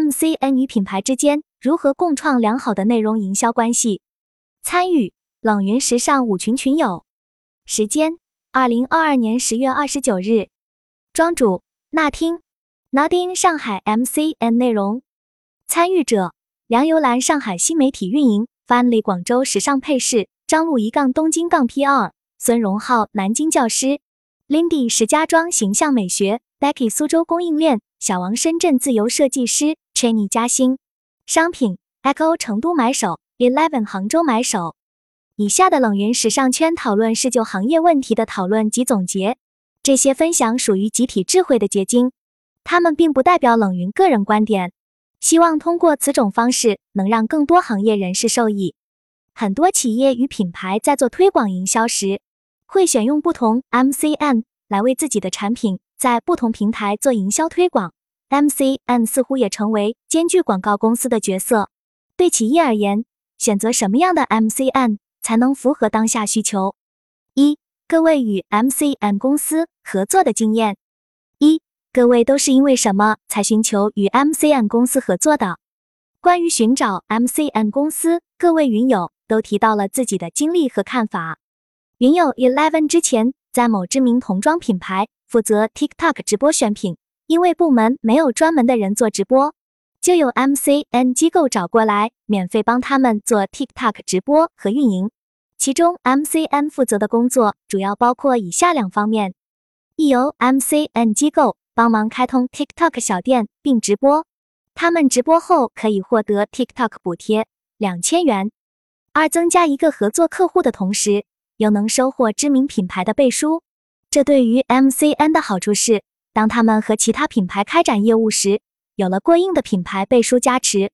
MCN 与品牌之间如何共创良好的内容营销关系。参与冷云时尚舞群群友，时间二零二二年十月二十九日。庄主那听纳听上海 MCN 内容参与者梁游兰上海新媒体运营 Finally 广州时尚配饰张璐一杠东京杠 PR 孙荣浩南京教师 Lindy 石家庄形象美学 Becky 苏州供应链小王深圳自由设计师 Chenny 嘉兴商品 Echo 成都买手 Eleven 杭州买手。以下的冷云时尚圈讨论是就行业问题的讨论及总结。这些分享属于集体智慧的结晶，他们并不代表冷云个人观点。希望通过此种方式，能让更多行业人士受益。很多企业与品牌在做推广营销时，会选用不同 MCN 来为自己的产品在不同平台做营销推广。MCN 似乎也成为兼具广告公司的角色。对企业而言，选择什么样的 MCN 才能符合当下需求？一各位与 MCN 公司合作的经验，一，各位都是因为什么才寻求与 MCN 公司合作的？关于寻找 MCN 公司，各位云友都提到了自己的经历和看法。云友 Eleven 之前在某知名童装品牌负责 TikTok 直播选品，因为部门没有专门的人做直播，就有 MCN 机构找过来，免费帮他们做 TikTok 直播和运营。其中，MCN 负责的工作主要包括以下两方面：一由 MCN 机构帮忙开通 TikTok 小店并直播，他们直播后可以获得 TikTok 补贴两千元；二增加一个合作客户的同时，又能收获知名品牌的背书。这对于 MCN 的好处是，当他们和其他品牌开展业务时，有了过硬的品牌背书加持。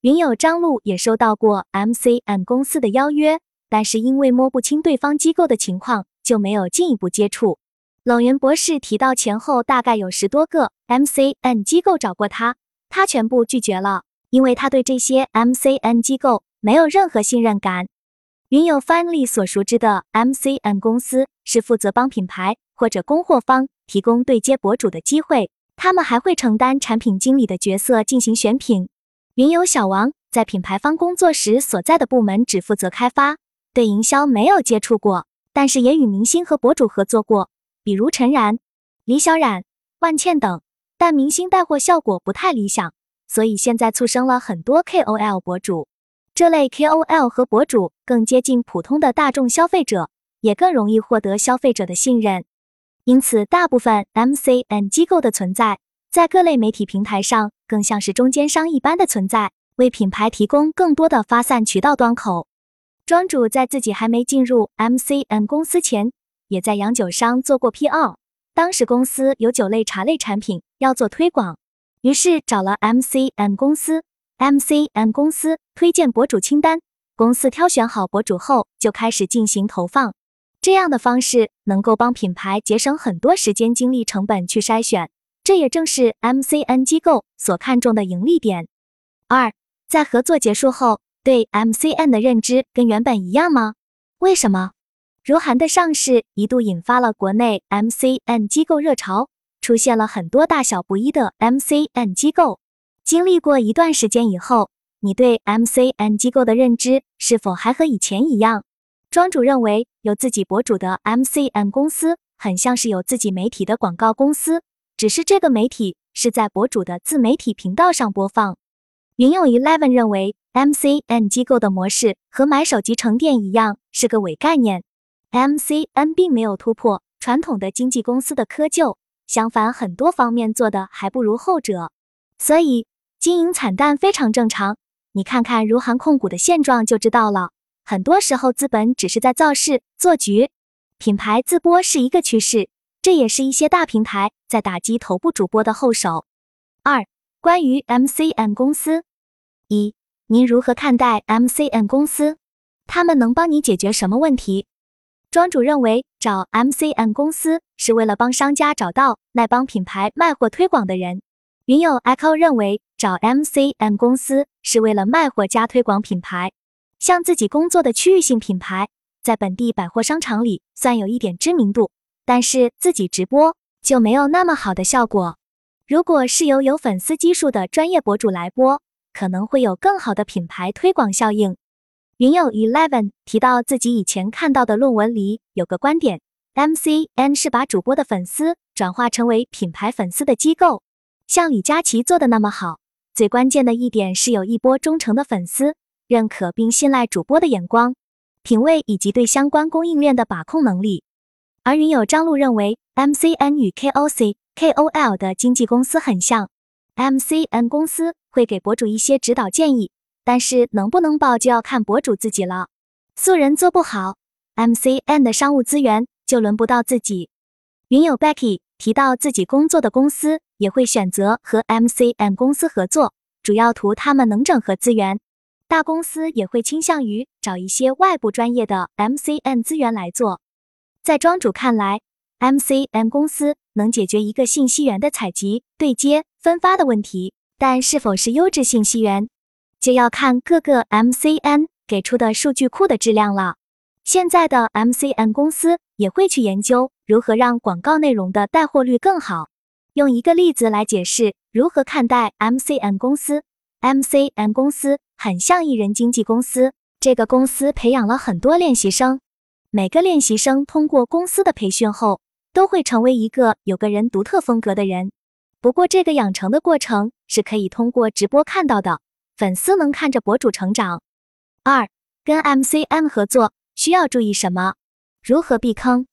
云友张璐也收到过 MCN 公司的邀约。但是因为摸不清对方机构的情况，就没有进一步接触。冷云博士提到，前后大概有十多个 MCN 机构找过他，他全部拒绝了，因为他对这些 MCN 机构没有任何信任感。云友 Finally 所熟知的 MCN 公司是负责帮品牌或者供货方提供对接博主的机会，他们还会承担产品经理的角色进行选品。云友小王在品牌方工作时所在的部门只负责开发。对营销没有接触过，但是也与明星和博主合作过，比如陈然、李小冉、万茜等。但明星带货效果不太理想，所以现在促生了很多 KOL 博主。这类 KOL 和博主更接近普通的大众消费者，也更容易获得消费者的信任。因此，大部分 MCN 机构的存在，在各类媒体平台上，更像是中间商一般的存在，为品牌提供更多的发散渠道端口。庄主在自己还没进入 MCN 公司前，也在洋酒商做过 PR。当时公司有酒类、茶类产品要做推广，于是找了 MCN 公司。MCN 公司推荐博主清单，公司挑选好博主后就开始进行投放。这样的方式能够帮品牌节省很多时间、精力、成本去筛选，这也正是 MCN 机构所看重的盈利点。二，在合作结束后。对 MCN 的认知跟原本一样吗？为什么？如涵的上市一度引发了国内 MCN 机构热潮，出现了很多大小不一的 MCN 机构。经历过一段时间以后，你对 MCN 机构的认知是否还和以前一样？庄主认为，有自己博主的 MCN 公司很像是有自己媒体的广告公司，只是这个媒体是在博主的自媒体频道上播放。云友 Eleven 认为。MCN 机构的模式和买手集成店一样，是个伪概念。MCN 并没有突破传统的经纪公司的窠臼，相反，很多方面做的还不如后者，所以经营惨淡非常正常。你看看如涵控股的现状就知道了。很多时候，资本只是在造势做局，品牌自播是一个趋势，这也是一些大平台在打击头部主播的后手。二、关于 MCN 公司，一。您如何看待 MCN 公司？他们能帮你解决什么问题？庄主认为，找 MCN 公司是为了帮商家找到那帮品牌卖货推广的人。云友 Echo 认为，找 MCN 公司是为了卖货加推广品牌。像自己工作的区域性品牌，在本地百货商场里算有一点知名度，但是自己直播就没有那么好的效果。如果是由有粉丝基数的专业博主来播，可能会有更好的品牌推广效应。云友 Eleven 提到自己以前看到的论文里有个观点，MCN 是把主播的粉丝转化成为品牌粉丝的机构。像李佳琦做的那么好，最关键的一点是有一波忠诚的粉丝，认可并信赖主播的眼光、品味以及对相关供应链的把控能力。而云友张璐认为，MCN 与 KOC、KOL 的经纪公司很像，MCN 公司会给博主一些指导建议。但是能不能爆就要看博主自己了。素人做不好，MCN 的商务资源就轮不到自己。云友 Becky 提到自己工作的公司也会选择和 MCN 公司合作，主要图他们能整合资源。大公司也会倾向于找一些外部专业的 MCN 资源来做。在庄主看来，MCN 公司能解决一个信息源的采集、对接、分发的问题，但是否是优质信息源？就要看各个 MCN 给出的数据库的质量了。现在的 MCN 公司也会去研究如何让广告内容的带货率更好。用一个例子来解释如何看待 MCN 公司。MCN 公司很像艺人经纪公司，这个公司培养了很多练习生，每个练习生通过公司的培训后，都会成为一个有个人独特风格的人。不过这个养成的过程是可以通过直播看到的。粉丝能看着博主成长。二，跟 MCN 合作需要注意什么？如何避坑？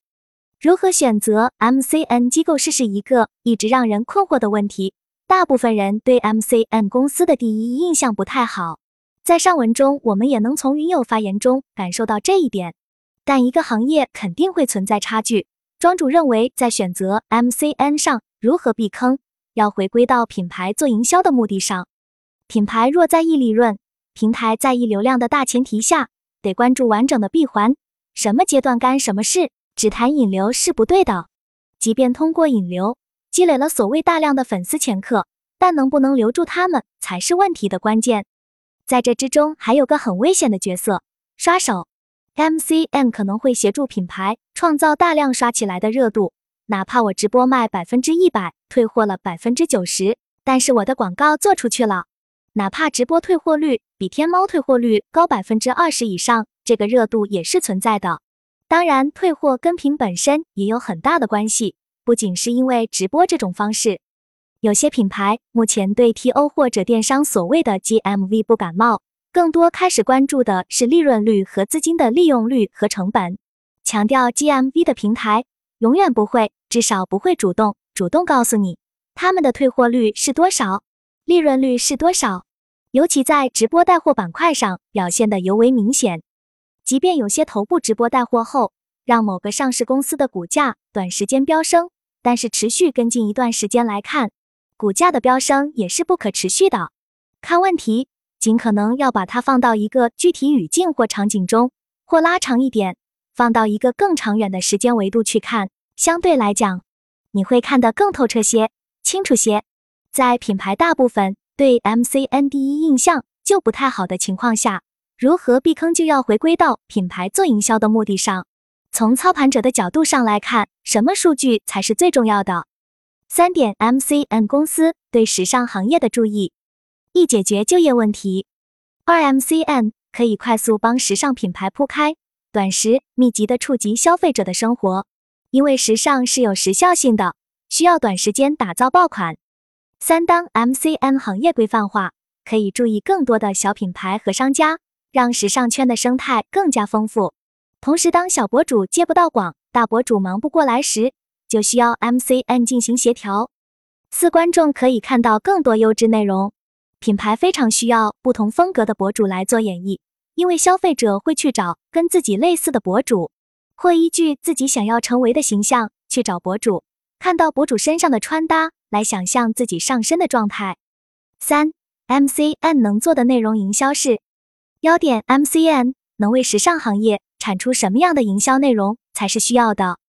如何选择 MCN 机构？试试一个一直让人困惑的问题。大部分人对 MCN 公司的第一印象不太好。在上文中，我们也能从云友发言中感受到这一点。但一个行业肯定会存在差距。庄主认为，在选择 MCN 上如何避坑，要回归到品牌做营销的目的上。品牌若在意利润，平台在意流量的大前提下，得关注完整的闭环，什么阶段干什么事，只谈引流是不对的。即便通过引流积累了所谓大量的粉丝前客，但能不能留住他们才是问题的关键。在这之中还有个很危险的角色——刷手。MCN 可能会协助品牌创造大量刷起来的热度，哪怕我直播卖百分之一百，退货了百分之九十，但是我的广告做出去了。哪怕直播退货率比天猫退货率高百分之二十以上，这个热度也是存在的。当然，退货跟品本身也有很大的关系，不仅是因为直播这种方式。有些品牌目前对 TO 或者电商所谓的 GMV 不感冒，更多开始关注的是利润率和资金的利用率和成本。强调 GMV 的平台永远不会，至少不会主动主动告诉你他们的退货率是多少，利润率是多少。尤其在直播带货板块上表现的尤为明显。即便有些头部直播带货后，让某个上市公司的股价短时间飙升，但是持续跟进一段时间来看，股价的飙升也是不可持续的。看问题，尽可能要把它放到一个具体语境或场景中，或拉长一点，放到一个更长远的时间维度去看，相对来讲，你会看得更透彻些、清楚些。在品牌大部分。对 MCN 第一印象就不太好的情况下，如何避坑就要回归到品牌做营销的目的上。从操盘者的角度上来看，什么数据才是最重要的？三点 MCN 公司对时尚行业的注意：一、解决就业问题；二、MCN 可以快速帮时尚品牌铺开，短时密集的触及消费者的生活，因为时尚是有时效性的，需要短时间打造爆款。三当 MCN 行业规范化，可以注意更多的小品牌和商家，让时尚圈的生态更加丰富。同时，当小博主接不到广，大博主忙不过来时，就需要 MCN 进行协调。四观众可以看到更多优质内容，品牌非常需要不同风格的博主来做演绎，因为消费者会去找跟自己类似的博主，或依据自己想要成为的形象去找博主，看到博主身上的穿搭。来想象自己上身的状态。三，MCN 能做的内容营销是：要点 MCN 能为时尚行业产出什么样的营销内容才是需要的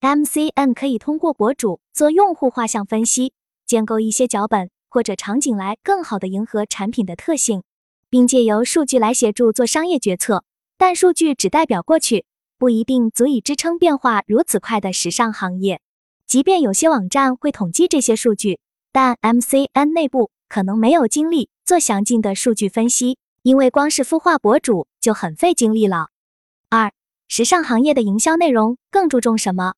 ？MCN 可以通过博主做用户画像分析，建构一些脚本或者场景来更好的迎合产品的特性，并借由数据来协助做商业决策。但数据只代表过去，不一定足以支撑变化如此快的时尚行业。即便有些网站会统计这些数据，但 MCN 内部可能没有精力做详尽的数据分析，因为光是孵化博主就很费精力了。二、时尚行业的营销内容更注重什么？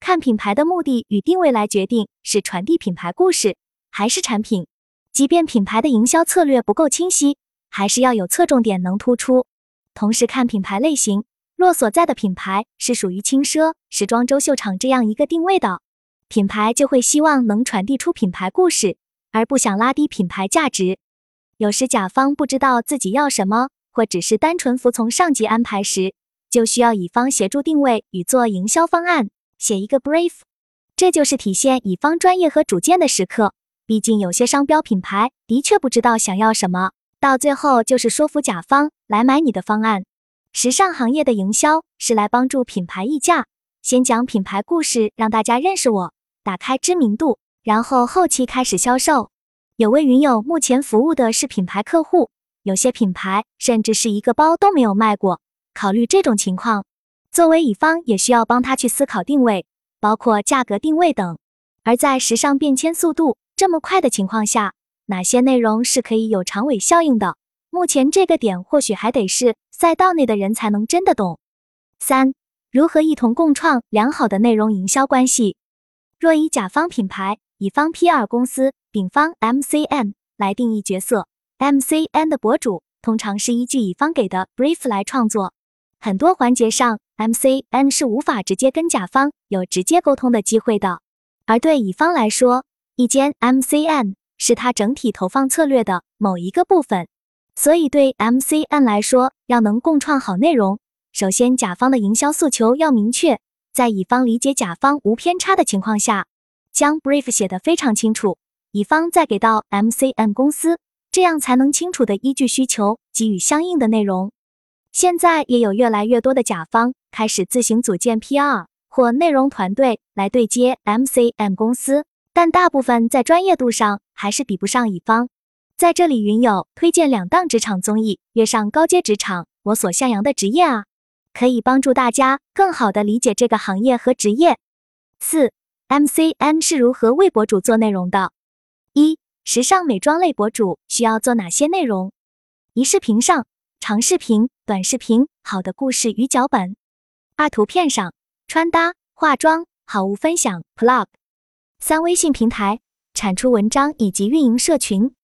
看品牌的目的与定位来决定，是传递品牌故事，还是产品。即便品牌的营销策略不够清晰，还是要有侧重点能突出。同时看品牌类型，若所在的品牌是属于轻奢、时装周秀场这样一个定位的品牌，就会希望能传递出品牌故事，而不想拉低品牌价值。有时甲方不知道自己要什么，或只是单纯服从上级安排时，就需要乙方协助定位与做营销方案，写一个 brief。这就是体现乙方专业和主见的时刻。毕竟有些商标品牌的确不知道想要什么，到最后就是说服甲方来买你的方案。时尚行业的营销是来帮助品牌溢价，先讲品牌故事，让大家认识我，打开知名度，然后后期开始销售。有位云友目前服务的是品牌客户，有些品牌甚至是一个包都没有卖过。考虑这种情况，作为乙方也需要帮他去思考定位，包括价格定位等。而在时尚变迁速度。这么快的情况下，哪些内容是可以有长尾效应的？目前这个点或许还得是赛道内的人才能真的懂。三、如何一同共创良好的内容营销关系？若以甲方品牌、乙方 PR 公司、丙方 MCN 来定义角色，MCN 的博主通常是依据乙方给的 brief 来创作，很多环节上 MCN 是无法直接跟甲方有直接沟通的机会的，而对乙方来说，一间 MCN 是他整体投放策略的某一个部分，所以对 MCN 来说，要能共创好内容，首先甲方的营销诉求要明确，在乙方理解甲方无偏差的情况下，将 brief 写得非常清楚，乙方再给到 MCN 公司，这样才能清楚的依据需求给予相应的内容。现在也有越来越多的甲方开始自行组建 PR 或内容团队来对接 MCM 公司。但大部分在专业度上还是比不上乙方。在这里，云友推荐两档职场综艺，《跃上高阶职场》，我所向阳的职业啊，可以帮助大家更好的理解这个行业和职业。四 MCM 是如何为博主做内容的？一，时尚美妆类博主需要做哪些内容？一，视频上，长视频、短视频，好的故事与脚本。二，图片上，穿搭、化妆、好物分享、Plug。三、微信平台产出文章以及运营社群，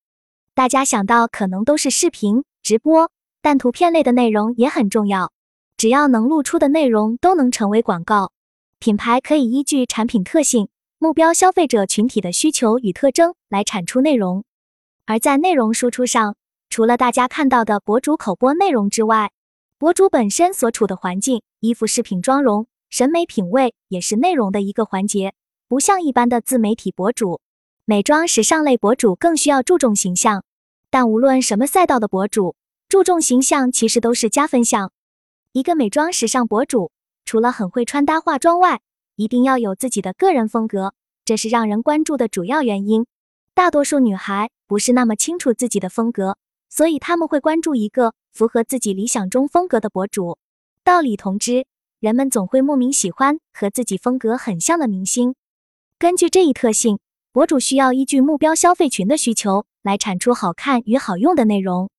大家想到可能都是视频直播，但图片类的内容也很重要。只要能露出的内容都能成为广告。品牌可以依据产品特性、目标消费者群体的需求与特征来产出内容。而在内容输出上，除了大家看到的博主口播内容之外，博主本身所处的环境、衣服、饰品、妆容、审美品味也是内容的一个环节。不像一般的自媒体博主，美妆时尚类博主更需要注重形象。但无论什么赛道的博主，注重形象其实都是加分项。一个美妆时尚博主，除了很会穿搭化妆外，一定要有自己的个人风格，这是让人关注的主要原因。大多数女孩不是那么清楚自己的风格，所以他们会关注一个符合自己理想中风格的博主。道理同之，人们总会莫名喜欢和自己风格很像的明星。根据这一特性，博主需要依据目标消费群的需求来产出好看与好用的内容，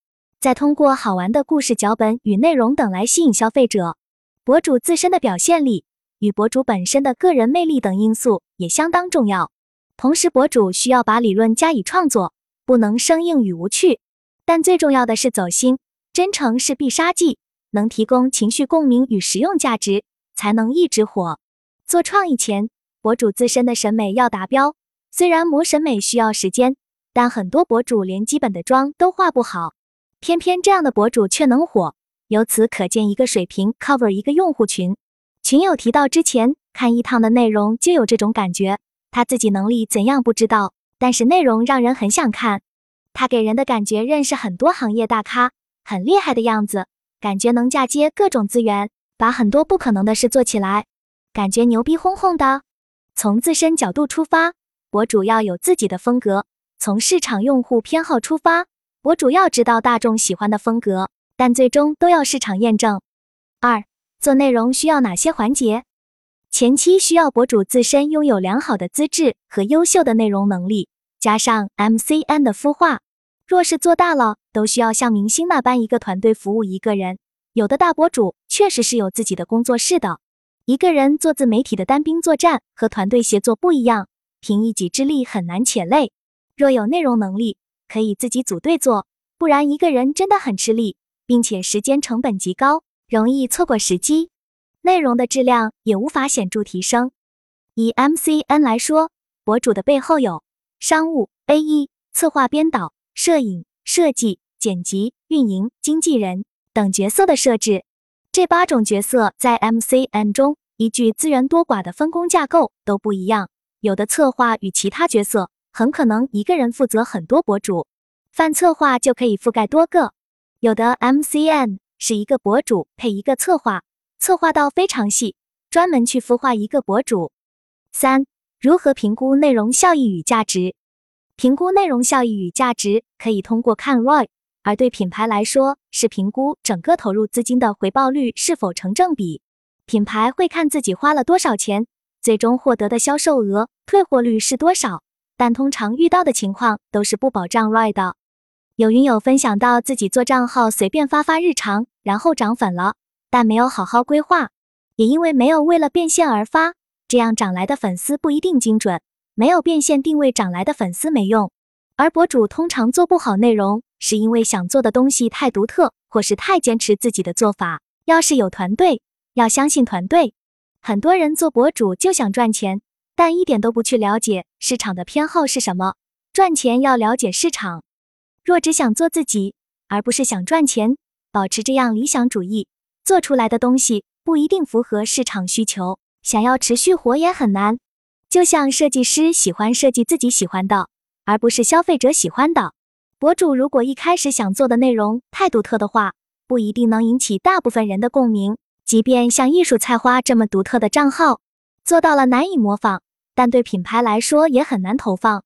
再通过好玩的故事脚本与内容等来吸引消费者。博主自身的表现力与博主本身的个人魅力等因素也相当重要。同时，博主需要把理论加以创作，不能生硬与无趣。但最重要的是走心，真诚是必杀技，能提供情绪共鸣与实用价值，才能一直火。做创意前。博主自身的审美要达标，虽然磨审美需要时间，但很多博主连基本的妆都化不好，偏偏这样的博主却能火。由此可见，一个水平 cover 一个用户群。群友提到之前看一趟的内容就有这种感觉，他自己能力怎样不知道，但是内容让人很想看。他给人的感觉认识很多行业大咖，很厉害的样子，感觉能嫁接各种资源，把很多不可能的事做起来，感觉牛逼哄哄的。从自身角度出发，博主要有自己的风格；从市场用户偏好出发，博主要知道大众喜欢的风格。但最终都要市场验证。二、做内容需要哪些环节？前期需要博主自身拥有良好的资质和优秀的内容能力，加上 MCN 的孵化，若是做大了，都需要像明星那般一个团队服务一个人。有的大博主确实是有自己的工作室的，一个人做自媒体的单兵作战和团队协作不一样，凭一己之力很难且累。若有内容能力，可以自己组队做，不然一个人真的很吃力，并且时间成本极高，容易错过时机，内容的质量也无法显著提升。以 MCN 来说，博主的背后有商务、AE、策划、编导、摄影、设计、剪辑、运营、经纪人等角色的设置。这八种角色在 MCN 中依据资源多寡的分工架构都不一样，有的策划与其他角色很可能一个人负责很多博主，泛策划就可以覆盖多个；有的 MCN 是一个博主配一个策划，策划到非常细，专门去孵化一个博主。三、如何评估内容效益与价值？评估内容效益与价值可以通过看 ROI，而对品牌来说是评估整个投入资金的回报率是否成正比。品牌会看自己花了多少钱，最终获得的销售额、退货率是多少，但通常遇到的情况都是不保障 ROI 的。有云友分享到自己做账号随便发发日常，然后涨粉了，但没有好好规划，也因为没有为了变现而发。这样涨来的粉丝不一定精准，没有变现定位涨来的粉丝没用。而博主通常做不好内容，是因为想做的东西太独特，或是太坚持自己的做法。要是有团队，要相信团队。很多人做博主就想赚钱，但一点都不去了解市场的偏好是什么。赚钱要了解市场。若只想做自己，而不是想赚钱，保持这样理想主义，做出来的东西不一定符合市场需求。想要持续火也很难，就像设计师喜欢设计自己喜欢的，而不是消费者喜欢的。博主如果一开始想做的内容太独特的话，不一定能引起大部分人的共鸣。即便像艺术菜花这么独特的账号，做到了难以模仿，但对品牌来说也很难投放。